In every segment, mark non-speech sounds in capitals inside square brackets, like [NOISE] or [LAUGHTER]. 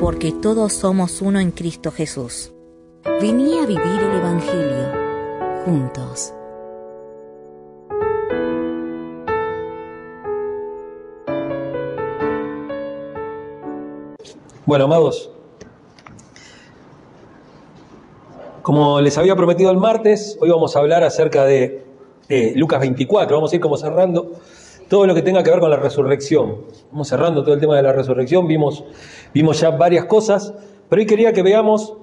Porque todos somos uno en Cristo Jesús. Vení a vivir el Evangelio juntos. Bueno, amados, como les había prometido el martes, hoy vamos a hablar acerca de Lucas 24. Vamos a ir como cerrando todo lo que tenga que ver con la resurrección. Vamos cerrando todo el tema de la resurrección, vimos, vimos ya varias cosas, pero hoy quería que veamos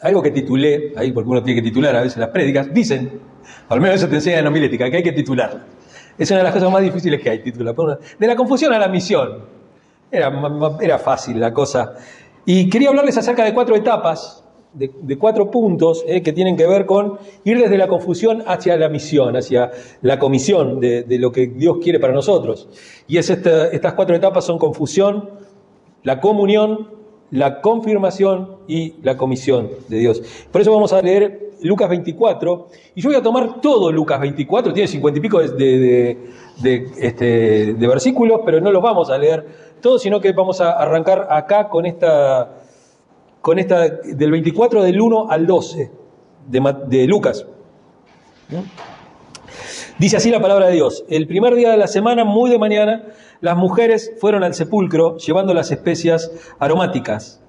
algo que titulé, ahí porque uno tiene que titular a veces las prédicas, dicen, al menos eso te enseña en homilética, que hay que titular. Es una de las cosas más difíciles que hay, titular. De la confusión a la misión. Era, era fácil la cosa. Y quería hablarles acerca de cuatro etapas, de, cuatro puntos eh, que tienen que ver con ir desde la confusión hacia la misión, hacia la comisión de, lo que Dios quiere para nosotros. Y es estas cuatro etapas son confusión, la comunión, la confirmación y la comisión de Dios. Por eso vamos a leer Lucas 24, y yo voy a tomar todo Lucas 24, tiene cincuenta y pico de, este, de versículos, pero no los vamos a leer todo, sino que vamos a arrancar acá con esta, con esta del 24 del 1 al 12 de, Lucas. Dice así la palabra de Dios. El primer día de la semana, muy de mañana, las mujeres fueron al sepulcro llevando las especias aromáticas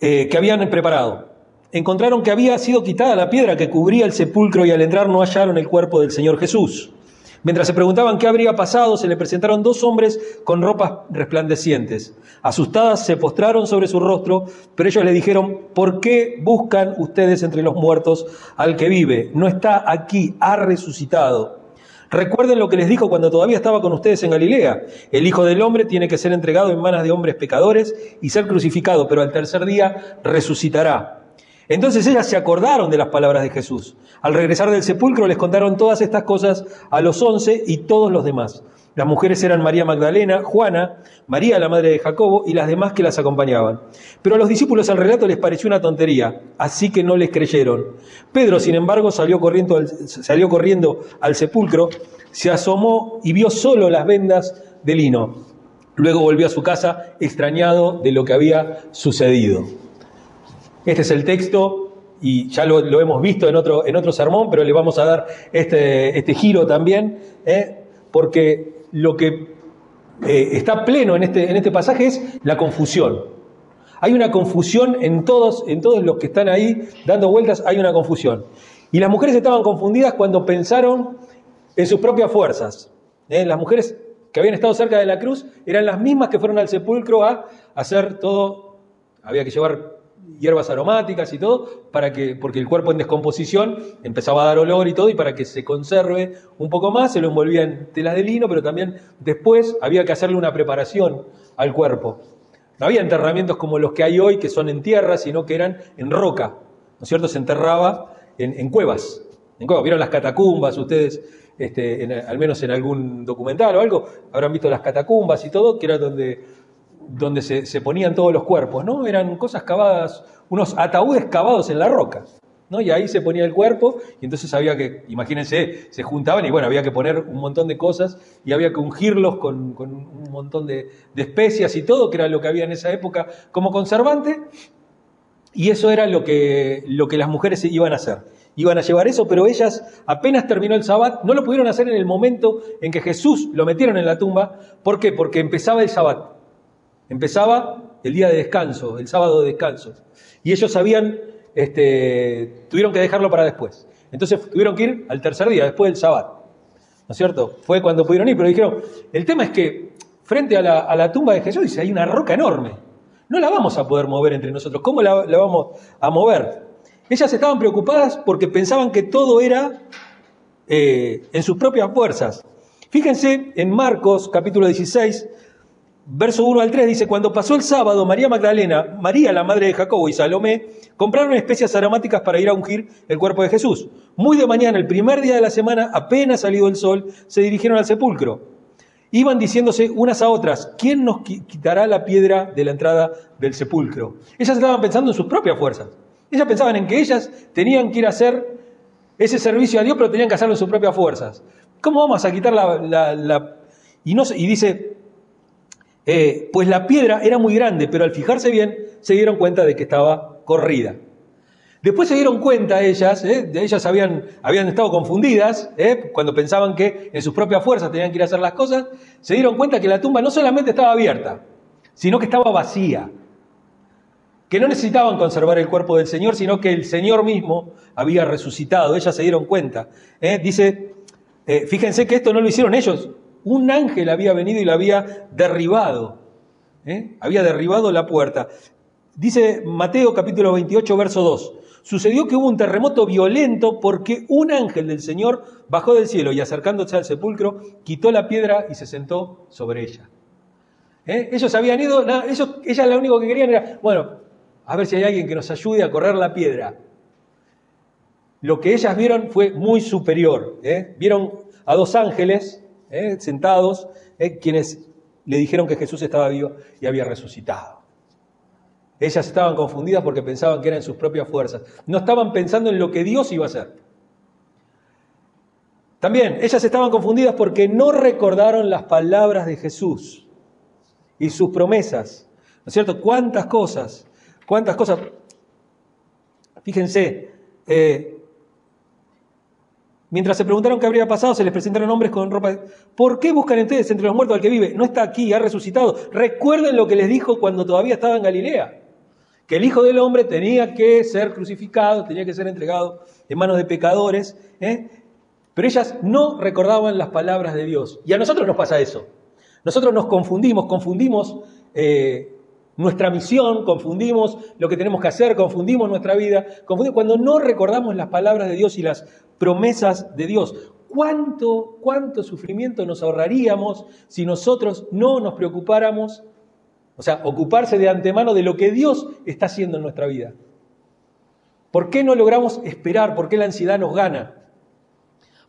eh, que habían preparado. Encontraron que había sido quitada la piedra que cubría el sepulcro y al entrar no hallaron el cuerpo del Señor Jesús. Mientras se preguntaban qué habría pasado, se le presentaron dos hombres con ropas resplandecientes. Asustadas se postraron sobre su rostro, pero ellos le dijeron, ¿por qué buscan ustedes entre los muertos al que vive? No está aquí, ha resucitado. Recuerden lo que les dijo cuando todavía estaba con ustedes en Galilea. El Hijo del Hombre tiene que ser entregado en manos de hombres pecadores y ser crucificado, pero al tercer día resucitará. Entonces ellas se acordaron de las palabras de Jesús. Al regresar del sepulcro les contaron todas estas cosas a los once y todos los demás. Las mujeres eran María Magdalena, Juana, María la madre de Jacobo y las demás que las acompañaban. Pero a los discípulos el relato les pareció una tontería, así que no les creyeron. Pedro, sin embargo, salió corriendo al, salió corriendo al sepulcro, se asomó y vio solo las vendas de lino. Luego volvió a su casa extrañado de lo que había sucedido. Este es el texto y ya lo, hemos visto en otro, en otro sermón, pero le vamos a dar este, este giro también, ¿eh? porque lo que eh, está pleno en este, en este pasaje es la confusión. Hay una confusión en todos, en todos los que están ahí dando vueltas, hay una confusión. Y las mujeres estaban confundidas cuando pensaron en sus propias fuerzas. ¿eh? Las mujeres que habían estado cerca de la cruz eran las mismas que fueron al sepulcro a hacer todo, había que llevar hierbas aromáticas y todo, para que, porque el cuerpo en descomposición empezaba a dar olor y todo, y para que se conserve un poco más, se lo envolvía en telas de lino, pero también después había que hacerle una preparación al cuerpo. No había enterramientos como los que hay hoy, que son en tierra, sino que eran en roca, ¿no es cierto? Se enterraba en, cuevas. En cuevas. ¿Vieron las catacumbas ustedes? Este, al menos en algún documental o algo, habrán visto las catacumbas y todo, que era donde donde se, ponían todos los cuerpos, ¿no? Eran cosas cavadas, unos ataúdes cavados en la roca, ¿no? Y ahí se ponía el cuerpo y entonces había que, imagínense, se juntaban y bueno, había que poner un montón de cosas y había que ungirlos con, un montón de, especias y todo, que era lo que había en esa época como conservante, y eso era lo que, lo que las mujeres iban a hacer. Iban a llevar eso, pero ellas apenas terminó el sabbat, no lo pudieron hacer en el momento en que Jesús lo metieron en la tumba. ¿Por qué? Porque empezaba el sabbat. Empezaba el día de descanso, el sábado de descanso. Y ellos sabían, este, tuvieron que dejarlo para después. Entonces tuvieron que ir al tercer día, después del sábado. ¿No es cierto? Fue cuando pudieron ir, pero dijeron, el tema es que frente a la, tumba de Jesús dice, hay una roca enorme. No la vamos a poder mover entre nosotros. ¿Cómo la, vamos a mover? Ellas estaban preocupadas porque pensaban que todo era eh, en sus propias fuerzas. Fíjense en Marcos capítulo 16, verso 1 al 3 dice, cuando pasó el sábado, María Magdalena, María la madre de Jacobo y Salomé compraron especias aromáticas para ir a ungir el cuerpo de Jesús. Muy de mañana, el primer día de la semana, apenas salido el sol, se dirigieron al sepulcro. Iban diciéndose unas a otras, ¿quién nos quitará la piedra de la entrada del sepulcro? Ellas estaban pensando en sus propias fuerzas. Ellas pensaban en que ellas tenían que ir a hacer ese servicio a Dios, pero tenían que hacerlo en sus propias fuerzas. ¿Cómo vamos a quitar la... Y, no, y dice, eh, pues la piedra era muy grande, pero al fijarse bien se dieron cuenta de que estaba corrida. Después se dieron cuenta ellas, eh, ellas habían, habían estado confundidas, eh, cuando pensaban que en sus propias fuerzas tenían que ir a hacer las cosas, se dieron cuenta que la tumba no solamente estaba abierta, sino que estaba vacía que no necesitaban conservar el cuerpo del Señor, sino que el Señor mismo había resucitado. Ellas se dieron cuenta. Dice, fíjense que esto no lo hicieron ellos. Un ángel había venido y lo había derribado. ¿eh? Había derribado la puerta. Dice Mateo capítulo 28, verso 2. Sucedió que hubo un terremoto violento porque un ángel del Señor bajó del cielo y acercándose al sepulcro, quitó la piedra y se sentó sobre ella. Ellos habían ido, ellos, ellas lo único que querían era, bueno, a ver si hay alguien que nos ayude a correr la piedra. Lo que ellas vieron fue muy superior. ¿eh? Vieron a dos ángeles ¿eh? sentados, ¿eh? quienes le dijeron que Jesús estaba vivo y había resucitado. Ellas estaban confundidas porque pensaban que eran sus propias fuerzas. No estaban pensando en lo que Dios iba a hacer. También, ellas estaban confundidas porque no recordaron las palabras de Jesús y sus promesas. ¿No es cierto? ¿Cuántas cosas ¿Cuántas cosas? Fíjense, eh, mientras se preguntaron qué habría pasado, se les presentaron hombres con ropa. ¿Por qué buscan ustedes entre los muertos al que vive? No está aquí, ha resucitado. Recuerden lo que les dijo cuando todavía estaba en Galilea. Que el Hijo del Hombre tenía que ser crucificado, tenía que ser entregado en manos de pecadores. ¿eh? Pero ellas no recordaban las palabras de Dios. Y a nosotros nos pasa eso. Nosotros nos confundimos, confundimos eh, nuestra misión, confundimos lo que tenemos que hacer, confundimos nuestra vida, cuando no recordamos las palabras de Dios y las promesas de Dios. ¿Cuánto, cuánto sufrimiento nos ahorraríamos si nosotros no nos preocupáramos, o sea, ocuparse de antemano de lo que Dios está haciendo en nuestra vida? ¿Por qué no logramos esperar? ¿Por qué la ansiedad nos gana?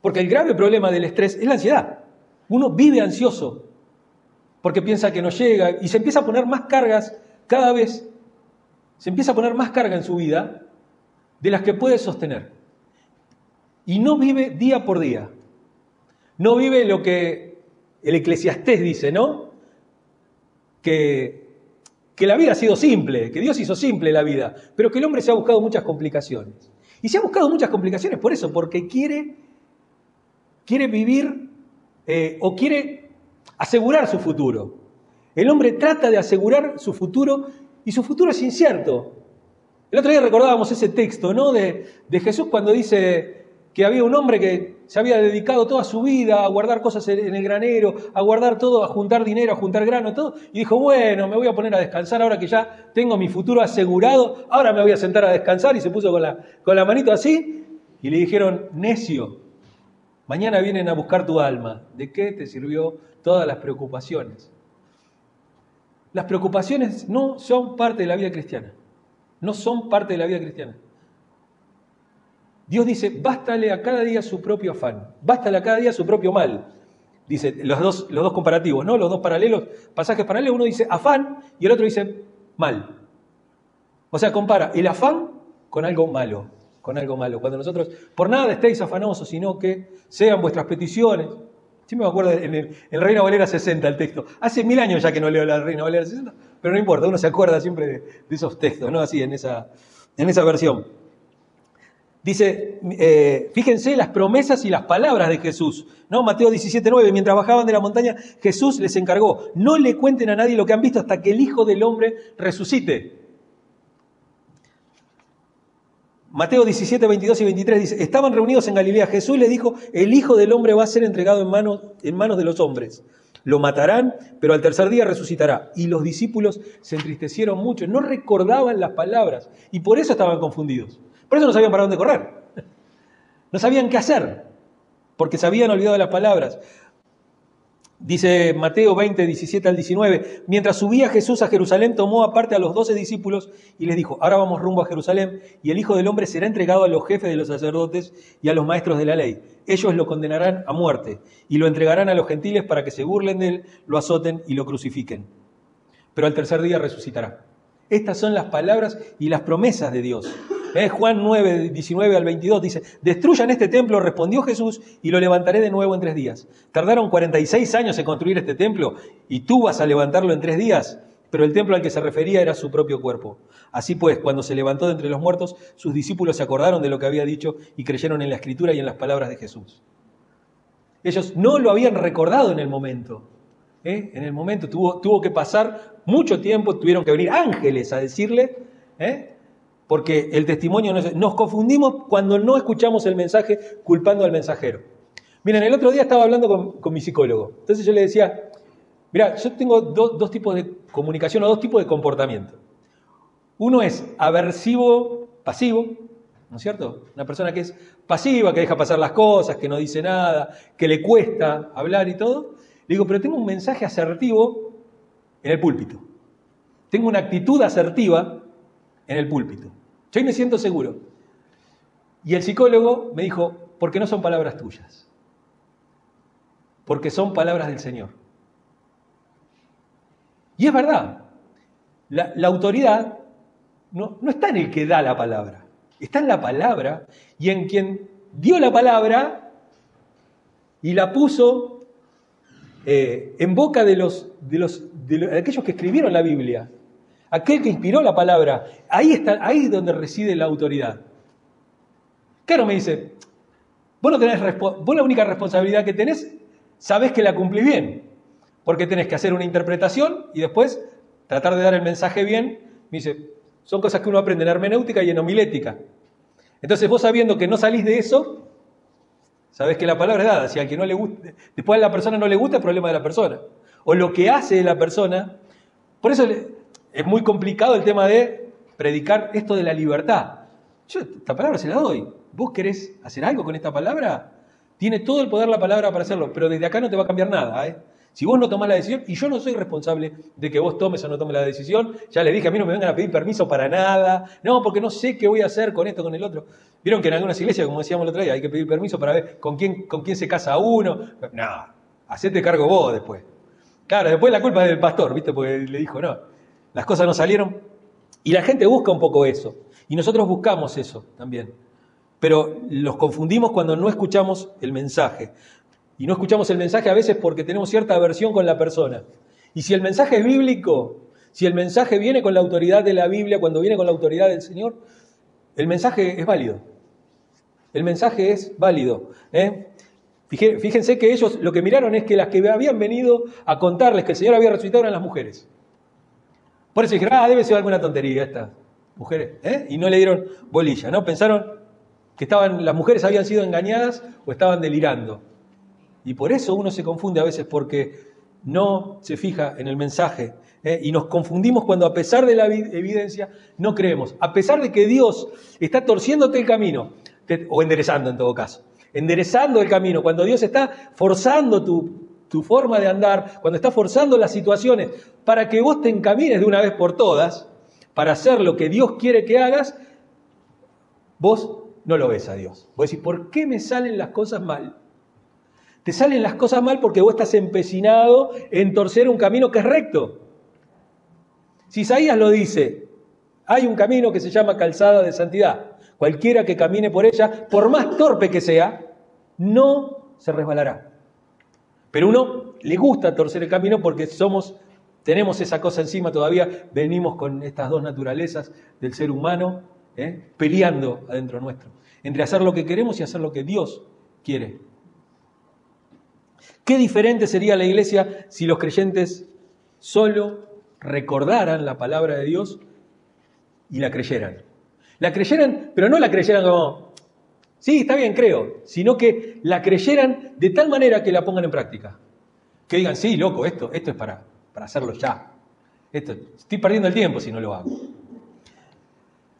Porque el grave problema del estrés es la ansiedad. Uno vive ansioso, porque piensa que no llega y se empieza a poner más cargas cada vez, se empieza a poner más carga en su vida de las que puede sostener. Y no vive día por día. No vive lo que el eclesiastés dice, ¿no? Que, que la vida ha sido simple, que Dios hizo simple la vida, pero que el hombre se ha buscado muchas complicaciones. Y se ha buscado muchas complicaciones por eso, porque quiere, quiere vivir eh, o quiere asegurar su futuro. El hombre trata de asegurar su futuro y su futuro es incierto. El otro día recordábamos ese texto ¿no? de, Jesús cuando dice que había un hombre que se había dedicado toda su vida a guardar cosas en el granero, a guardar todo, a juntar dinero, a juntar grano, todo, y dijo, bueno, me voy a poner a descansar ahora que ya tengo mi futuro asegurado, ahora me voy a sentar a descansar, y se puso con la, con la manito así, y le dijeron, necio, mañana vienen a buscar tu alma, ¿de qué te sirvió todas las preocupaciones. Las preocupaciones no son parte de la vida cristiana. No son parte de la vida cristiana. Dios dice, bástale a cada día su propio afán, bástale a cada día su propio mal. Dice los dos, los dos comparativos, ¿no? Los dos paralelos, pasajes paralelos, uno dice afán y el otro dice mal. O sea, compara el afán con algo malo, con algo malo. Cuando nosotros, por nada estéis afanosos, sino que sean vuestras peticiones, Sí me acuerdo en el, Reina Valera 60 el texto. Hace mil años ya que no leo la Reina Valera 60, pero no importa, uno se acuerda siempre de, esos textos, ¿no? Así, en esa, en esa versión. Dice, eh, fíjense las promesas y las palabras de Jesús. ¿no? Mateo 17, 9, mientras bajaban de la montaña, Jesús les encargó, no le cuenten a nadie lo que han visto hasta que el Hijo del Hombre resucite. Mateo 17, 22 y 23 dice, estaban reunidos en Galilea. Jesús le dijo, el Hijo del Hombre va a ser entregado en manos, en manos de los hombres. Lo matarán, pero al tercer día resucitará. Y los discípulos se entristecieron mucho, no recordaban las palabras y por eso estaban confundidos. Por eso no sabían para dónde correr. [LAUGHS] No sabían qué hacer, porque se habían olvidado las palabras. Dice Mateo 20, 17 al 19, mientras subía Jesús a Jerusalén, tomó aparte a los doce discípulos y les dijo, ahora vamos rumbo a Jerusalén y el Hijo del Hombre será entregado a los jefes de los sacerdotes y a los maestros de la ley. Ellos lo condenarán a muerte y lo entregarán a los gentiles para que se burlen de él, lo azoten y lo crucifiquen. Pero al tercer día resucitará. Estas son las palabras y las promesas de Dios. Juan 9, 19 al 22 dice, destruyan este templo, respondió Jesús, y lo levantaré de nuevo en tres días. Tardaron 46 años en construir este templo y tú vas a levantarlo en tres días. Pero el templo al que se refería era su propio cuerpo. Así pues, cuando se levantó de entre los muertos, sus discípulos se acordaron de lo que había dicho y creyeron en la escritura y en las palabras de Jesús. Ellos no lo habían recordado en el momento. ¿eh? En el momento tuvo, tuvo, que pasar mucho tiempo, tuvieron que venir ángeles a decirle, ¿eh? Porque el testimonio no es... Nos confundimos cuando no escuchamos el mensaje culpando al mensajero. Miren, el otro día estaba hablando con, mi psicólogo. Entonces yo le decía, mira, yo tengo dos tipos de comunicación o dos tipos de comportamiento. Uno es aversivo, pasivo, ¿no es cierto? Una persona que es pasiva, que deja pasar las cosas, que no dice nada, que le cuesta hablar y todo. Le digo, pero tengo un mensaje asertivo en el púlpito. Tengo una actitud asertiva en el púlpito. Yo me siento seguro. Y el psicólogo me dijo, porque no son palabras tuyas, porque son palabras del Señor. Y es verdad, la, autoridad no, no está en el que da la palabra, está en la palabra y en quien dio la palabra y la puso eh, en boca de, los, de, los, de, aquellos que escribieron la Biblia aquel que inspiró la palabra, ahí está, ahí es donde reside la autoridad. Claro, me dice, vos no tenés vos la única responsabilidad que tenés, sabés que la cumplís bien, porque tenés que hacer una interpretación y después tratar de dar el mensaje bien. Me dice, son cosas que uno aprende en hermenéutica y en homilética. Entonces vos sabiendo que no salís de eso, sabés que la palabra es dada. Si al que no le gusta, después a la persona no le gusta, el problema de la persona. O lo que hace la persona. Por eso es muy complicado el tema de predicar esto de la libertad. Yo esta palabra se la doy. ¿Vos querés hacer algo con esta palabra? Tiene todo el poder la palabra para hacerlo, pero desde acá no te va a cambiar nada. ¿eh? Si vos no tomás la decisión, y yo no soy responsable de que vos tomes o no tomes la decisión, ya le dije, a mí no me vengan a pedir permiso para nada, no, porque no sé qué voy a hacer con esto, con el otro. Vieron que en algunas iglesias, como decíamos el otro día, hay que pedir permiso para ver con quién, con quién se casa uno. No, hacete cargo vos después. Claro, después la culpa es del pastor, ¿viste? Porque le dijo, no las cosas no salieron. Y la gente busca un poco eso. Y nosotros buscamos eso también. Pero los confundimos cuando no escuchamos el mensaje. Y no escuchamos el mensaje a veces porque tenemos cierta aversión con la persona. Y si el mensaje es bíblico, si el mensaje viene con la autoridad de la Biblia, cuando viene con la autoridad del Señor, el mensaje es válido. El mensaje es válido. ¿eh? Fíjense que ellos lo que miraron es que las que habían venido a contarles que el Señor había resucitado eran las mujeres. Por eso dijeron, ah, debe ser alguna tontería esta mujeres. ¿eh? Y no le dieron bolilla, ¿no? Pensaron que estaban, las mujeres habían sido engañadas o estaban delirando. Y por eso uno se confunde a veces porque no se fija en el mensaje. ¿eh? Y nos confundimos cuando a pesar de la evidencia no creemos. A pesar de que Dios está torciéndote el camino, o enderezando en todo caso, enderezando el camino, cuando Dios está forzando tu, tu forma de andar, cuando está forzando las situaciones para que vos te encamines de una vez por todas, para hacer lo que Dios quiere que hagas, vos no lo ves a Dios. Vos decís, ¿por qué me salen las cosas mal? Te salen las cosas mal porque vos estás empecinado en torcer un camino que es recto. Si Isaías lo dice, hay un camino que se llama calzada de santidad. Cualquiera que camine por ella, por más torpe que sea, no se resbalará. Pero uno le gusta torcer el camino porque somos, tenemos esa cosa encima todavía, venimos con estas dos naturalezas del ser humano ¿eh? peleando adentro nuestro, entre hacer lo que queremos y hacer lo que Dios quiere. Qué diferente sería la iglesia si los creyentes solo recordaran la palabra de Dios y la creyeran. La creyeran, pero no la creyeran como, Sí, está bien, creo, sino que la creyeran de tal manera que la pongan en práctica. Que digan, sí, loco, esto, esto es para, para hacerlo ya. Esto, estoy perdiendo el tiempo si no lo hago.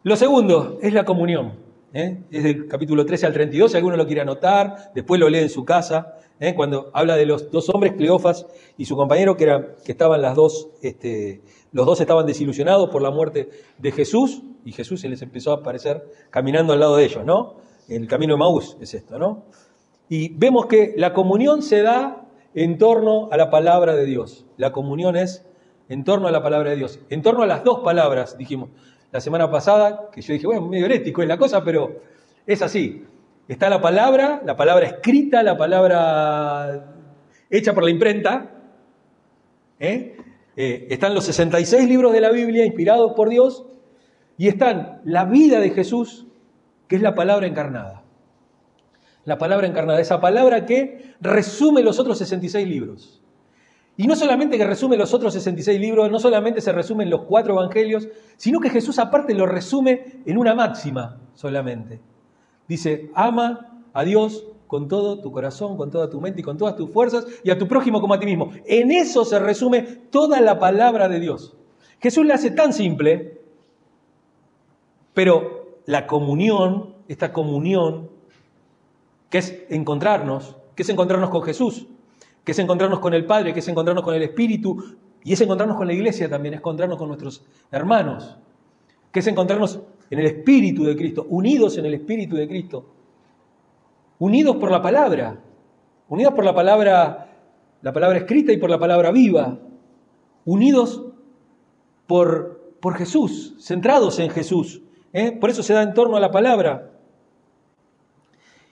Lo segundo es la comunión. ¿eh? es del capítulo 13 al 32, si alguno lo quiere anotar, después lo lee en su casa, ¿eh? cuando habla de los dos hombres, Cleofas y su compañero, que, era, que estaban las dos, este, los dos estaban desilusionados por la muerte de Jesús, y Jesús se les empezó a aparecer caminando al lado de ellos, ¿no? El camino de Maús es esto, ¿no? Y vemos que la comunión se da en torno a la palabra de Dios. La comunión es en torno a la palabra de Dios, en torno a las dos palabras, dijimos la semana pasada, que yo dije, bueno, medio herético es la cosa, pero es así. Está la palabra, la palabra escrita, la palabra hecha por la imprenta. ¿eh? Eh, están los 66 libros de la Biblia inspirados por Dios y están la vida de Jesús, es la palabra encarnada. La palabra encarnada, esa palabra que resume los otros 66 libros. Y no solamente que resume los otros 66 libros, no solamente se resumen los cuatro evangelios, sino que Jesús aparte lo resume en una máxima solamente. Dice, ama a Dios con todo tu corazón, con toda tu mente y con todas tus fuerzas y a tu prójimo como a ti mismo. En eso se resume toda la palabra de Dios. Jesús le hace tan simple, pero la comunión, esta comunión, que es encontrarnos, que es encontrarnos con Jesús, que es encontrarnos con el Padre, que es encontrarnos con el Espíritu, y es encontrarnos con la iglesia también, es encontrarnos con nuestros hermanos, que es encontrarnos en el Espíritu de Cristo, unidos en el Espíritu de Cristo, unidos por la palabra, unidos por la palabra, la palabra escrita y por la palabra viva, unidos por, por Jesús, centrados en Jesús. ¿Eh? Por eso se da en torno a la palabra.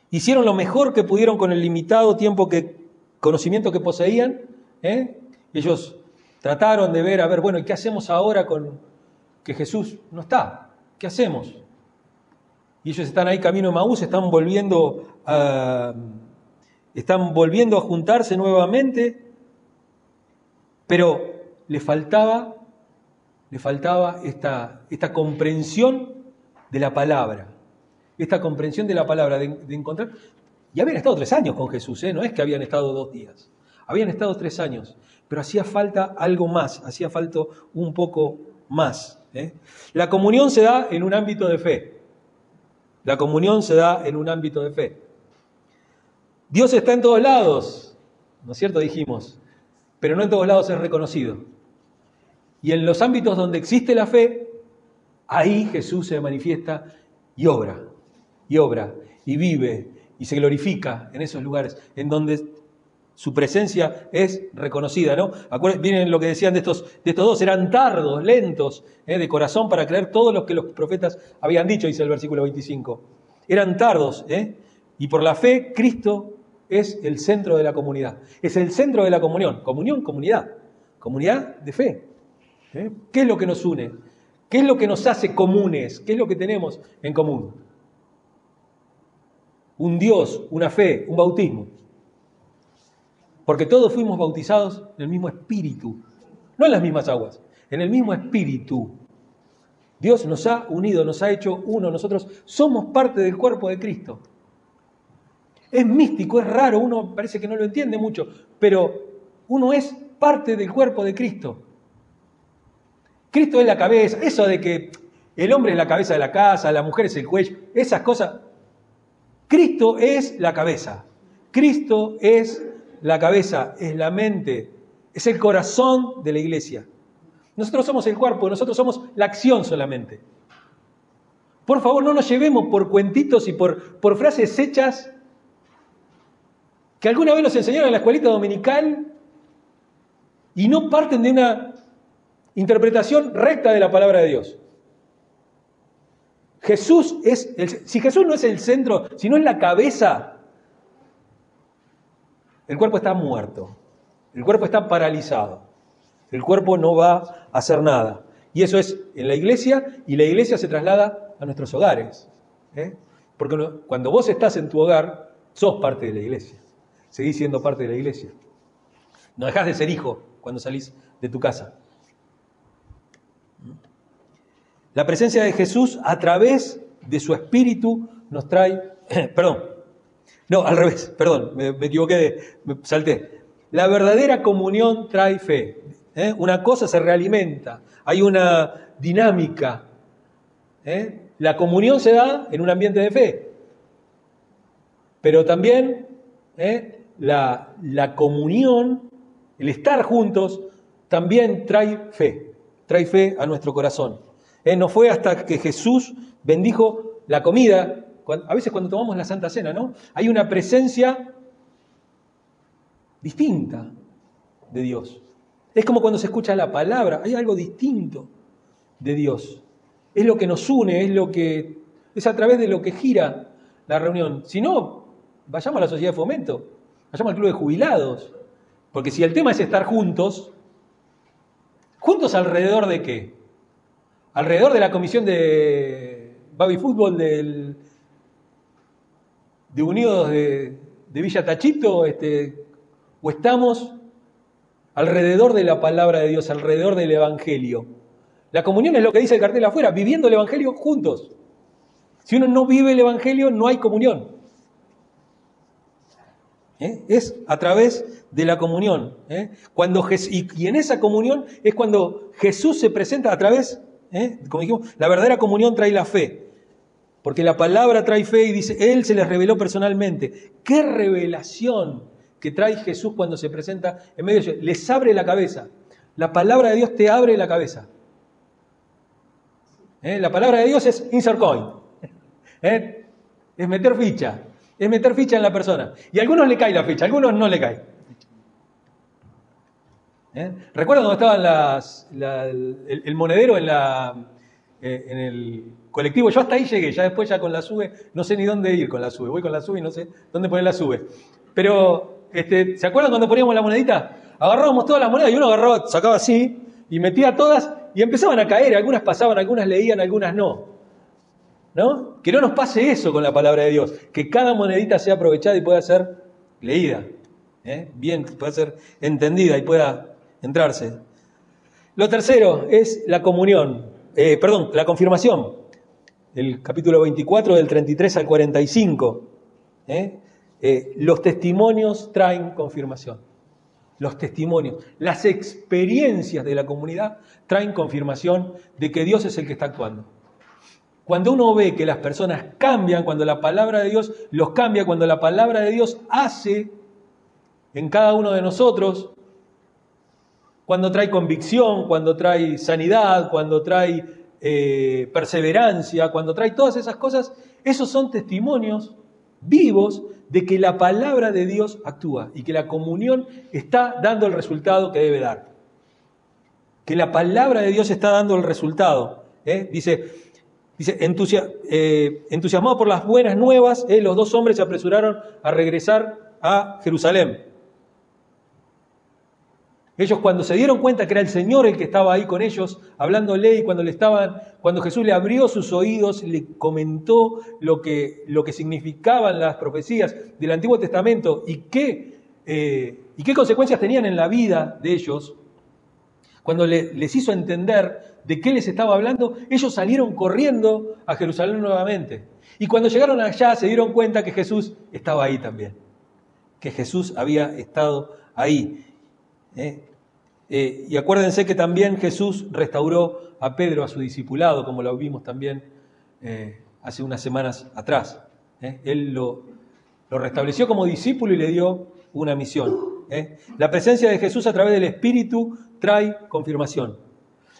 Hicieron lo mejor que pudieron con el limitado tiempo que conocimiento que poseían, ¿eh? ellos trataron de ver, a ver, bueno, ¿y qué hacemos ahora con que Jesús no está? ¿Qué hacemos? Y ellos están ahí camino de Maús, están volviendo a, están volviendo a juntarse nuevamente, pero le faltaba, le faltaba esta, esta comprensión de la palabra, esta comprensión de la palabra, de, encontrar, y habían estado tres años con Jesús, ¿eh? no es que habían estado dos días. Habían estado tres años, pero hacía falta algo más, hacía falta un poco más. ¿eh? La comunión se da en un ámbito de fe. La comunión se da en un ámbito de fe. Dios está en todos lados, ¿no es cierto? Dijimos, pero no en todos lados es reconocido. Y en los ámbitos donde existe la fe, ahí Jesús se manifiesta y obra, y obra, y vive, y se glorifica en esos lugares en donde su presencia es reconocida, ¿no? Miren lo que decían de estos, de estos dos, eran tardos, lentos, ¿eh? de corazón para creer todo lo que los profetas habían dicho, dice el versículo 25. Eran tardos, ¿eh? y por la fe Cristo es el centro de la comunidad, es el centro de la comunión, comunión, comunidad, comunidad de fe. ¿eh? ¿Qué es lo que nos une? ¿Qué es lo que nos hace comunes? ¿Qué es lo que tenemos en común? un Dios, una fe, un bautismo. Porque todos fuimos bautizados en el mismo espíritu, no en las mismas aguas, en el mismo espíritu. Dios nos ha unido, nos ha hecho uno, nosotros somos parte del cuerpo de Cristo. Es místico, es raro, uno parece que no lo entiende mucho, pero uno es parte del cuerpo de Cristo. Cristo es la cabeza, eso de que el hombre es la cabeza de la casa, la mujer es el cuello, esas cosas Cristo es la cabeza. Cristo es la cabeza, es la mente, es el corazón de la iglesia. Nosotros somos el cuerpo, nosotros somos la acción solamente. Por favor, no nos llevemos por cuentitos y por, por frases hechas que alguna vez nos enseñaron en la escuelita dominical y no parten de una interpretación recta de la palabra de Dios. Jesús es, el, si Jesús no es el centro, si no es la cabeza, el cuerpo está muerto, el cuerpo está paralizado, el cuerpo no va a hacer nada. Y eso es en la iglesia y la iglesia se traslada a nuestros hogares. ¿eh? Porque cuando vos estás en tu hogar, sos parte de la iglesia, seguís siendo parte de la iglesia. No dejás de ser hijo cuando salís de tu casa. La presencia de Jesús a través de su espíritu nos trae, [CLEARS THROAT] perdón, no, al revés, perdón, me, equivoqué, me salté. La verdadera comunión trae fe. ¿eh? Una cosa se realimenta, hay una dinámica. ¿eh? la comunión se da en un ambiente de fe. Pero también ¿eh? la, la comunión, el estar juntos, también trae fe, trae fe a nuestro corazón. ¿Eh? No fue hasta que Jesús bendijo la comida, a veces cuando tomamos la Santa Cena, ¿no? Hay una presencia distinta de Dios. Es como cuando se escucha la palabra, hay algo distinto de Dios. Es lo que nos une, es lo que es a través de lo que gira la reunión. Si no, vayamos a la sociedad de fomento, vayamos al club de jubilados, porque si el tema es estar juntos, juntos alrededor de qué? Alrededor de la comisión de baby fútbol del de Unidos de, de Villa Tachito, este, o estamos alrededor de la palabra de Dios, alrededor del Evangelio. La comunión es lo que dice el cartel afuera, viviendo el Evangelio juntos. Si uno no vive el Evangelio, no hay comunión. ¿Eh? Es a través de la comunión. ¿eh? Cuando y, en esa comunión es cuando Jesús se presenta a través, ¿eh? como dijimos, la verdadera comunión trae la fe. Porque la palabra trae fe y dice, Él se les reveló personalmente. ¡Qué revelación! que trae Jesús cuando se presenta en medio de ellos. Les abre la cabeza. La palabra de Dios te abre la cabeza. La palabra de Dios es insert coin. Es meter ficha. Es meter ficha en la persona. Y a algunos le cae la ficha, a algunos no le cae. ¿Eh? Cuando estaba el, monedero en, la, en el colectivo. Yo hasta ahí llegué, ya después ya con la sube, no sé ni dónde ir con la sube. Voy con la sube y no sé dónde poner la sube. Pero este, ¿se acuerdan cuando poníamos la monedita? Agarrábamos todas las monedas y uno agarraba, sacaba así y metía todas y empezaban a caer. Algunas pasaban, algunas leían, algunas no. ¿No? Que no nos pase eso con la palabra de Dios. Que cada monedita sea aprovechada y pueda ser leída. ¿eh? Bien, pueda ser entendida y pueda entrarse. Lo tercero es la comunión, eh, perdón, la confirmación. El capítulo 24 del 33 al 45. ¿eh? Eh, los testimonios traen confirmación. Los testimonios, las experiencias de la comunidad traen confirmación de que Dios es el que está actuando. Cuando uno ve que las personas cambian, cuando la palabra de Dios los cambia, cuando la palabra de Dios hace en cada uno de nosotros, cuando trae convicción, cuando trae sanidad, cuando trae eh, perseverancia, cuando trae todas esas cosas, esos son testimonios vivos de que la palabra de Dios actúa y que la comunión está dando el resultado que debe dar. Que la palabra de Dios está dando el resultado. ¿eh? Dice, dice eh, entusiasmado por las buenas nuevas, ¿eh? los dos hombres se apresuraron a regresar a Jerusalén. Ellos cuando se dieron cuenta que era el Señor el que estaba ahí con ellos, hablándole y cuando le estaban, cuando Jesús le abrió sus oídos, le comentó lo que, lo que significaban las profecías del Antiguo Testamento y qué, eh, y qué consecuencias tenían en la vida de ellos, cuando les hizo entender de qué les estaba hablando, ellos salieron corriendo a Jerusalén nuevamente. Y cuando llegaron allá se dieron cuenta que Jesús estaba ahí también, que Jesús había estado ahí. ¿eh? Eh, y acuérdense que también Jesús restauró a Pedro, a su discipulado, como lo vimos también eh, hace unas semanas atrás. Él lo, lo, restableció como discípulo y le dio una misión. La presencia de Jesús a través del Espíritu trae confirmación.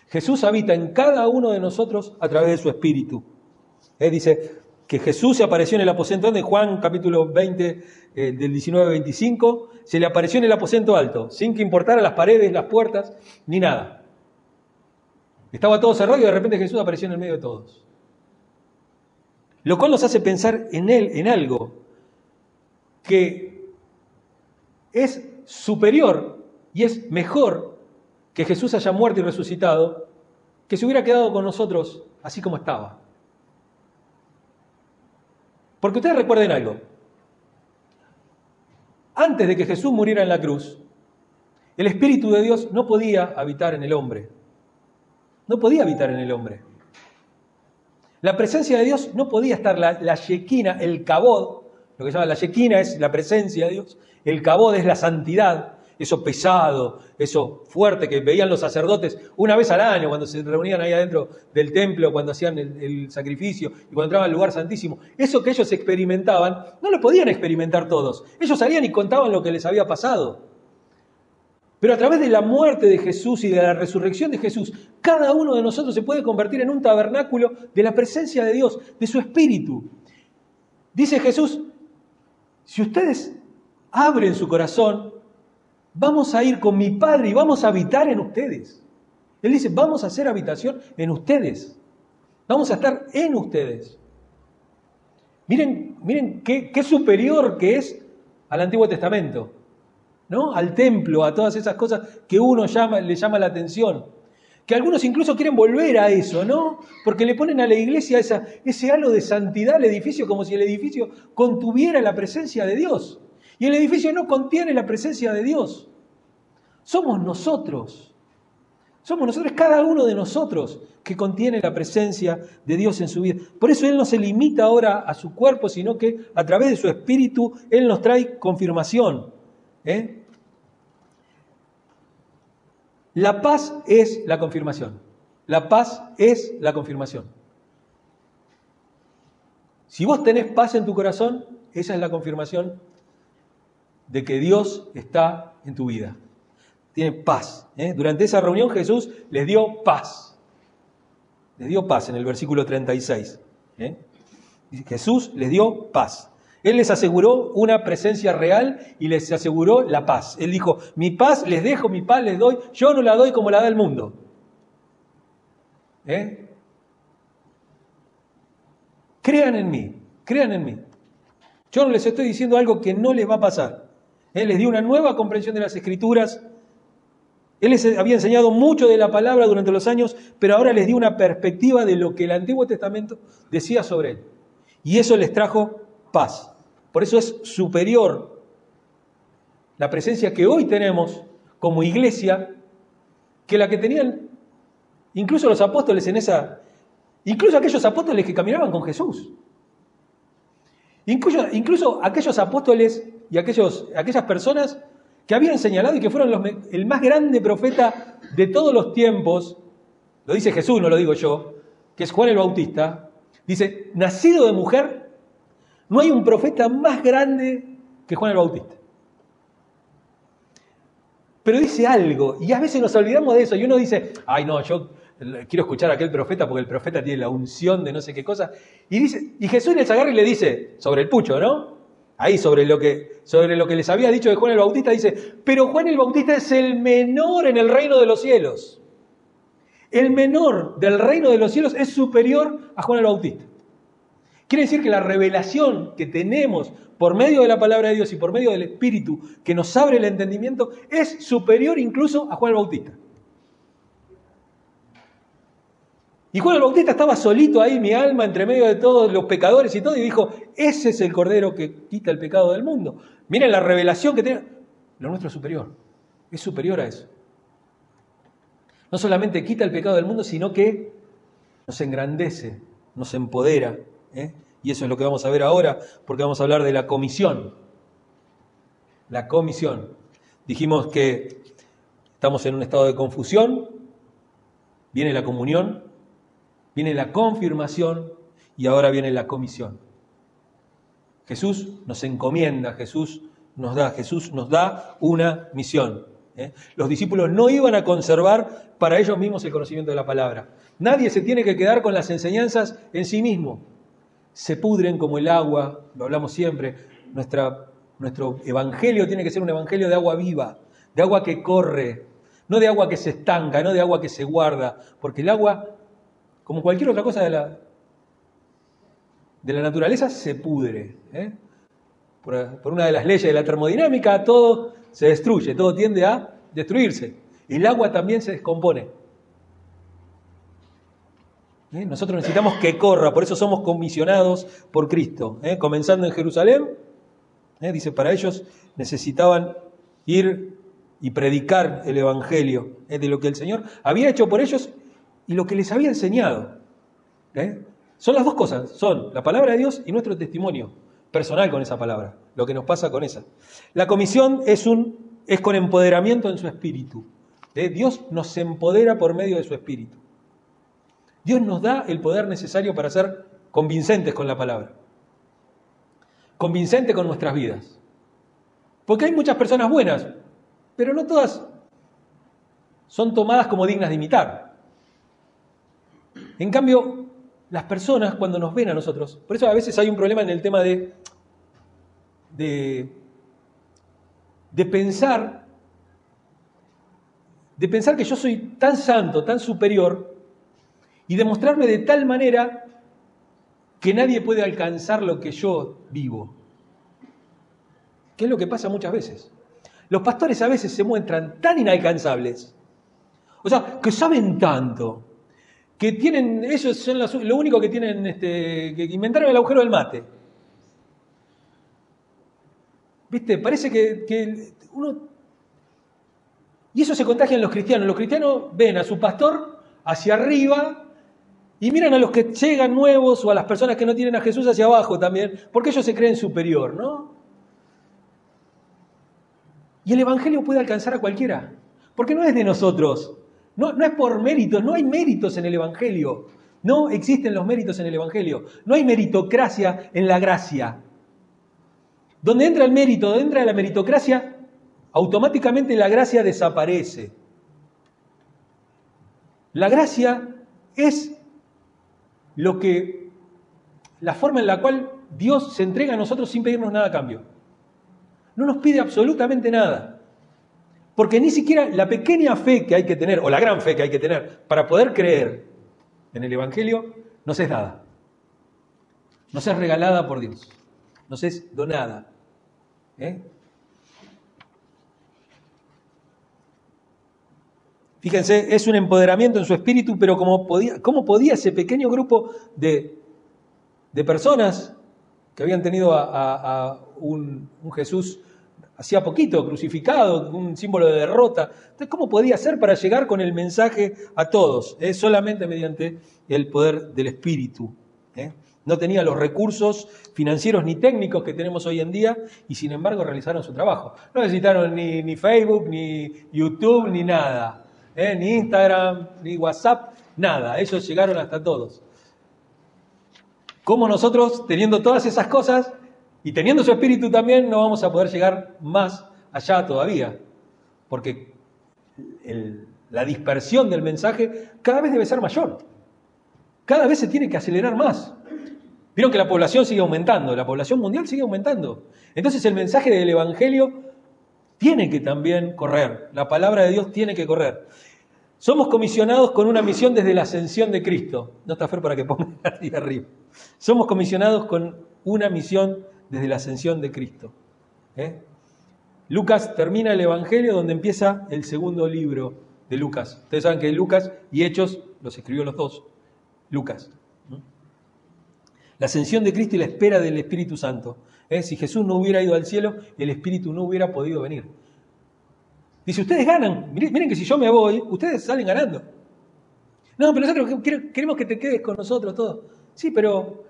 Jesús habita en cada uno de nosotros a través de su Espíritu. Dice, que Jesús se apareció en el aposento de Juan capítulo 20 eh, del 19-25, se le apareció en el aposento alto, sin que importara las paredes, las puertas, ni nada. Estaba todo cerrado y de repente Jesús apareció en el medio de todos. Lo cual nos hace pensar en él, en algo que es superior y es mejor que Jesús haya muerto y resucitado, que se hubiera quedado con nosotros así como estaba. Porque ustedes recuerden algo. Antes de que Jesús muriera en la cruz, el Espíritu de Dios no podía habitar en el hombre. No podía habitar en el hombre. La presencia de Dios no podía estar, la, la el cabod, lo que se llama la yequina es la presencia de Dios, el cabod es la santidad, eso pesado, eso fuerte que veían los sacerdotes una vez al año cuando se reunían ahí adentro del templo, cuando hacían el, sacrificio y cuando entraban al lugar santísimo. Eso que ellos experimentaban, no lo podían experimentar todos. Ellos salían y contaban lo que les había pasado. Pero a través de la muerte de Jesús y de la resurrección de Jesús, cada uno de nosotros se puede convertir en un tabernáculo de la presencia de Dios, de su Espíritu. Dice Jesús, si ustedes abren su corazón, vamos a ir con mi Padre y vamos a habitar en ustedes. Él dice, vamos a hacer habitación en ustedes. Vamos a estar en ustedes. Miren, miren qué, superior que es al Antiguo Testamento, ¿no? Al templo, a todas esas cosas que uno le llama la atención. Que algunos incluso quieren volver a eso, ¿no? Porque le ponen a la iglesia esa, ese halo de santidad al edificio como si el edificio contuviera la presencia de Dios. Y el edificio no contiene la presencia de Dios. Somos nosotros. Somos nosotros, cada uno de nosotros que contiene la presencia de Dios en su vida. Por eso Él no se limita ahora a su cuerpo, sino que a través de su espíritu Él nos trae confirmación. ¿eh? La paz es la confirmación. La paz es la confirmación. Si vos tenés paz en tu corazón, esa es la confirmación de que Dios está en tu vida. Tiene paz. ¿eh? Durante esa reunión Jesús les dio paz. Les dio paz en el versículo 36. ¿eh? Jesús les dio paz. Él les aseguró una presencia real y les aseguró la paz. Él dijo, mi paz les dejo, mi paz les doy, yo no la doy como la da el mundo. ¿Eh? Crean en mí, crean en mí. Yo no les estoy diciendo algo que no les va a pasar. Él les dio una nueva comprensión de las escrituras. Él les había enseñado mucho de la palabra durante los años, pero ahora les dio una perspectiva de lo que el Antiguo Testamento decía sobre él. Y eso les trajo paz. Por eso es superior la presencia que hoy tenemos como iglesia que la que tenían incluso los apóstoles en esa, incluso aquellos apóstoles que caminaban con Jesús. Incluso, incluso aquellos apóstoles y aquellos, aquellas personas que habían señalado y que fueron el más grande profeta de todos los tiempos, lo dice Jesús, no lo digo yo, que es Juan el Bautista, dice, nacido de mujer, no hay un profeta más grande que Juan el Bautista. Pero dice algo, y a veces nos olvidamos de eso, y uno dice, ay no, yo quiero escuchar a aquel profeta porque el profeta tiene la unción de no sé qué cosa. Y, dice, y Jesús les agarra y le dice, sobre el pucho, ¿no? Ahí sobre lo, que, sobre lo que les había dicho de Juan el Bautista, dice, pero Juan el Bautista es el menor en el reino de los cielos. El menor del reino de los cielos es superior a Juan el Bautista. Quiere decir que la revelación que tenemos por medio de la palabra de Dios y por medio del Espíritu que nos abre el entendimiento es superior incluso a Juan el Bautista. Y Juan el Bautista estaba solito ahí, mi alma, entre medio de todos los pecadores y todo, y dijo, ese es el Cordero que quita el pecado del mundo. Miren la revelación que tiene. Lo nuestro es superior, es superior a eso. No solamente quita el pecado del mundo, sino que nos engrandece, nos empodera. ¿eh? Y eso es lo que vamos a ver ahora, porque vamos a hablar de la comisión. La comisión. Dijimos que estamos en un estado de confusión, viene la comunión, Viene la confirmación y ahora viene la comisión. Jesús nos encomienda, Jesús nos da, Jesús nos da una misión. ¿eh? Los discípulos no iban a conservar para ellos mismos el conocimiento de la palabra. Nadie se tiene que quedar con las enseñanzas en sí mismo. Se pudren como el agua, lo hablamos siempre. Nuestro evangelio tiene que ser un evangelio de agua viva, de agua que corre, no de agua que se estanca, no de agua que se guarda, porque el agua como cualquier otra cosa de la, de la naturaleza, se pudre. ¿eh? Por, una de las leyes de la termodinámica, todo se destruye, todo tiende a destruirse. El agua también se descompone. ¿Eh? Nosotros necesitamos que corra, por eso somos comisionados por Cristo. ¿eh? Comenzando en Jerusalén, dice, para ellos necesitaban ir y predicar el Evangelio de lo que el Señor había hecho por ellos y lo que les había enseñado. ¿eh? Son las dos cosas, son la palabra de Dios y nuestro testimonio personal con esa palabra, lo que nos pasa con esa. La comisión es un, es con empoderamiento en su espíritu. ¿Eh? Dios nos empodera por medio de su espíritu. Dios nos da el poder necesario para ser convincentes con la palabra. Convincente con nuestras vidas. Porque hay muchas personas buenas, pero no todas son tomadas como dignas de imitar. En cambio, las personas cuando nos ven a nosotros, por eso a veces hay un problema en el tema de, de, de pensar, de pensar que yo soy tan santo, tan superior, y demostrarme de tal manera que nadie puede alcanzar lo que yo vivo. ¿Qué es lo que pasa muchas veces? Los pastores a veces se muestran tan inalcanzables, o sea, que saben tanto, que tienen, ellos son lo único que tienen, este, que inventaron el agujero del mate. ¿Viste? Parece que, que uno... Y eso se contagia en los cristianos. Los cristianos ven a su pastor hacia arriba y miran a los que llegan nuevos o a las personas que no tienen a Jesús hacia abajo también, porque ellos se creen superior, ¿no? Y el Evangelio puede alcanzar a cualquiera, porque no es de nosotros, no, es por méritos, no hay méritos en el Evangelio, no existen los méritos en el Evangelio, no hay meritocracia en la gracia. Donde entra el mérito, donde entra la meritocracia, automáticamente la gracia desaparece. La gracia es lo que, la forma en la cual Dios se entrega a nosotros sin pedirnos nada a cambio. No nos pide absolutamente nada. Porque ni siquiera la pequeña fe que hay que tener, o la gran fe que hay que tener, para poder creer en el Evangelio, nos es dada. Nos es regalada por Dios. Nos es donada. ¿Eh? Fíjense, es un empoderamiento en su espíritu, pero como podía, ¿cómo podía ese pequeño grupo de, personas que habían tenido a, un, Jesús hacía poquito crucificado, un símbolo de derrota? Entonces, ¿cómo podía ser para llegar con el mensaje a todos? Es solamente mediante el poder del espíritu. ¿eh? No tenía los recursos financieros ni técnicos que tenemos hoy en día y sin embargo realizaron su trabajo. No necesitaron ni, ni Facebook, ni YouTube, ni nada. ¿eh? ni Instagram, ni WhatsApp, nada. Ellos llegaron hasta todos. ¿Cómo nosotros, teniendo todas esas cosas y teniendo su espíritu también, no vamos a poder llegar más allá todavía? Porque la dispersión del mensaje cada vez debe ser mayor. Cada vez se tiene que acelerar más. Vieron que la población sigue aumentando, la población mundial sigue aumentando. Entonces el mensaje del Evangelio tiene que también correr, la palabra de Dios tiene que correr. Somos comisionados con una misión desde la ascensión de Cristo. No está fer para que ponga [LAUGHS] ahí arriba. Somos comisionados con una misión desde la ascensión de Cristo. ¿eh? Lucas termina el Evangelio donde empieza el segundo libro de Lucas. Ustedes saben que Lucas y Hechos los escribió los dos. Lucas. La ascensión de Cristo y la espera del Espíritu Santo. ¿Eh? Si Jesús no hubiera ido al cielo, el Espíritu no hubiera podido venir. Dice, ustedes ganan. Miren, que si yo me voy, ustedes salen ganando. No, pero nosotros queremos que te quedes con nosotros todo. Sí, pero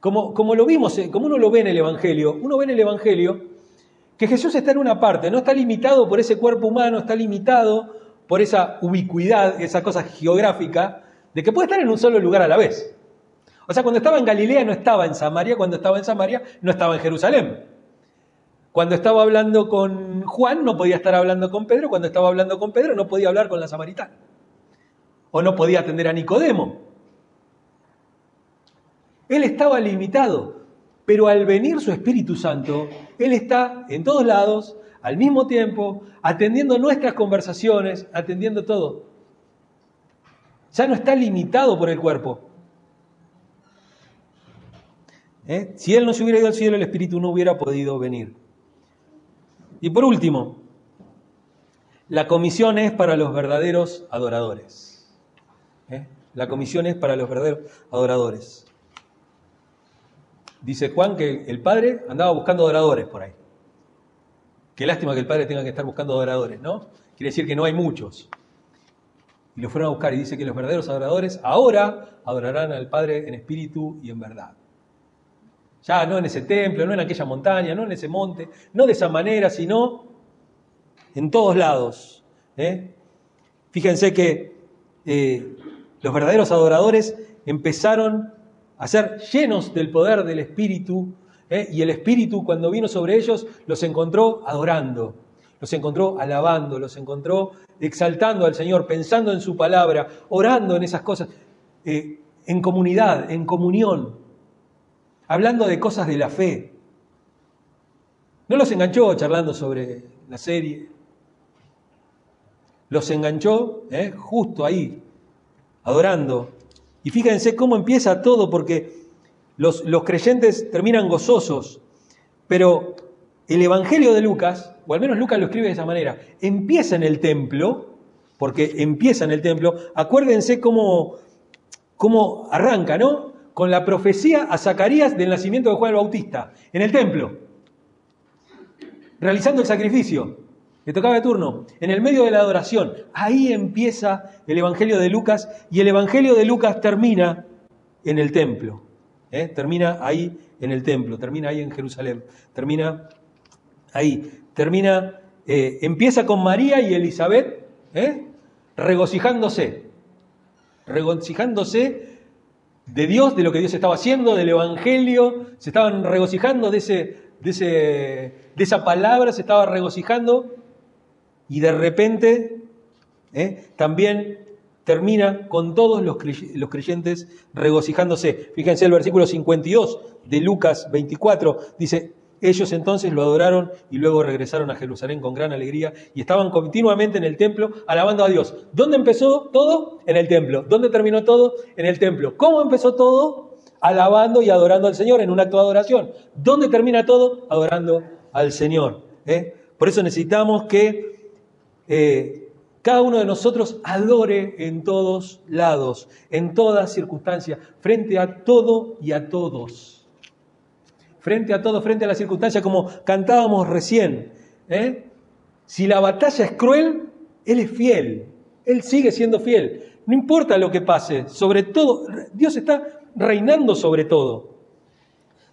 como, como lo vimos, eh, como uno lo ve en el Evangelio, uno ve en el Evangelio que Jesús está en una parte, no está limitado por ese cuerpo humano, está limitado por esa ubicuidad, esa cosa geográfica, de que puede estar en un solo lugar a la vez. O sea, cuando estaba en Galilea no estaba en Samaria, cuando estaba en Samaria no estaba en Jerusalén. Cuando estaba hablando con Juan no podía estar hablando con Pedro, cuando estaba hablando con Pedro no podía hablar con la samaritana. O no podía atender a Nicodemo. Él estaba limitado, pero al venir su Espíritu Santo, Él está en todos lados, al mismo tiempo, atendiendo nuestras conversaciones, atendiendo todo. Ya no está limitado por el cuerpo. ¿Eh? Si Él no se hubiera ido al cielo, el Espíritu no hubiera podido venir. Y por último, la comisión es para los verdaderos adoradores. ¿Eh? La comisión es para los verdaderos adoradores. Dice Juan que el Padre andaba buscando adoradores por ahí. Qué lástima que el Padre tenga que estar buscando adoradores, ¿no? Quiere decir que no hay muchos. Y lo fueron a buscar y dice que los verdaderos adoradores ahora adorarán al Padre en espíritu y en verdad. Ya no en ese templo, no en aquella montaña, no en ese monte, no de esa manera, sino en todos lados. ¿eh? Fíjense que eh, los verdaderos adoradores empezaron a ser llenos del poder del Espíritu, ¿eh? y el Espíritu cuando vino sobre ellos los encontró adorando, los encontró alabando, los encontró exaltando al Señor, pensando en su palabra, orando en esas cosas, en comunidad, en comunión, hablando de cosas de la fe. No los enganchó charlando sobre la serie, los enganchó ¿eh? justo ahí, adorando. Y fíjense cómo empieza todo, porque los, los creyentes terminan gozosos, pero el Evangelio de Lucas, o al menos Lucas lo escribe de esa manera, empieza en el templo, porque empieza en el templo, acuérdense cómo, cómo arranca, ¿no? Con la profecía a Zacarías del nacimiento de Juan el Bautista, en el templo, realizando el sacrificio. Le tocaba de turno, en el medio de la adoración. Ahí empieza el Evangelio de Lucas y el Evangelio de Lucas termina en el templo. ¿eh? Termina ahí en el templo, termina ahí en Jerusalén, termina ahí, termina, eh, empieza con María y Elizabeth ¿eh? regocijándose, regocijándose de Dios, de lo que Dios estaba haciendo, del Evangelio, se estaban regocijando de, ese, de, ese, de esa palabra, se estaba regocijando y de repente ¿eh? también termina con todos los creyentes regocijándose. Fíjense el versículo 52 de Lucas 24, dice, ellos entonces lo adoraron y luego regresaron a Jerusalén con gran alegría y estaban continuamente en el templo alabando a Dios. ¿Dónde empezó todo? En el templo. ¿Dónde terminó todo? En el templo. ¿Cómo empezó todo? Alabando y adorando al Señor en un acto de adoración. ¿Dónde termina todo? Adorando al Señor. ¿eh? Por eso necesitamos que eh, cada uno de nosotros adore en todos lados, en todas circunstancias, frente a todo y a todos frente a todo, frente a la circunstancia, como cantábamos recién. ¿eh? Si la batalla es cruel, Él es fiel, Él sigue siendo fiel. No importa lo que pase, sobre todo, Dios está reinando sobre todo.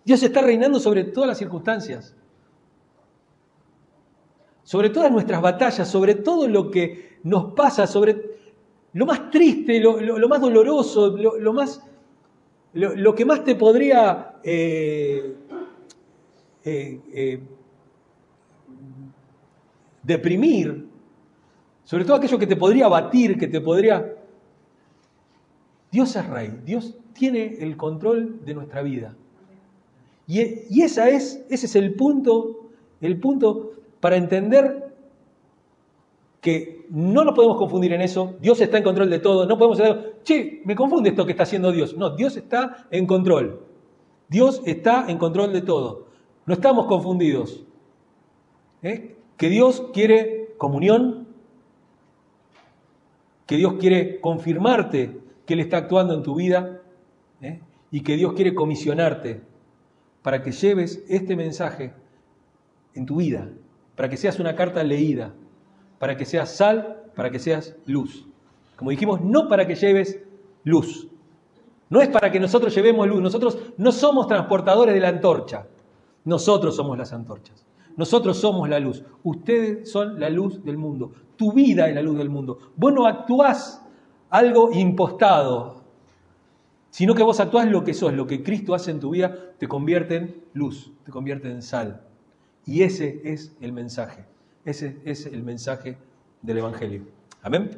Dios está reinando sobre todas las circunstancias, sobre todas nuestras batallas, sobre todo lo que nos pasa, sobre lo más triste, lo, más doloroso, lo, más, lo, que más te podría eh, eh, eh, deprimir, sobre todo aquello que te podría batir, que te podría... Dios es rey, Dios tiene el control de nuestra vida. Y, y esa es, ese es el punto, el punto para entender que no nos podemos confundir en eso, Dios está en control de todo, no podemos decir, che, me confunde esto que está haciendo Dios. No, Dios está en control. Dios está en control de todo. No estamos confundidos. ¿eh? Que Dios quiere comunión, que Dios quiere confirmarte que Él está actuando en tu vida ¿eh? y que Dios quiere comisionarte para que lleves este mensaje en tu vida, para que seas una carta leída, para que seas sal, para que seas luz. Como dijimos, no para que lleves luz. No es para que nosotros llevemos luz, nosotros no somos transportadores de la antorcha. Nosotros somos las antorchas. Nosotros somos la luz. Ustedes son la luz del mundo. Tu vida es la luz del mundo. Vos no actuás algo impostado, sino que vos actuás lo que sos, lo que Cristo hace en tu vida, te convierte en luz, te convierte en sal. Y ese es el mensaje. Ese es el mensaje del Evangelio. Amén.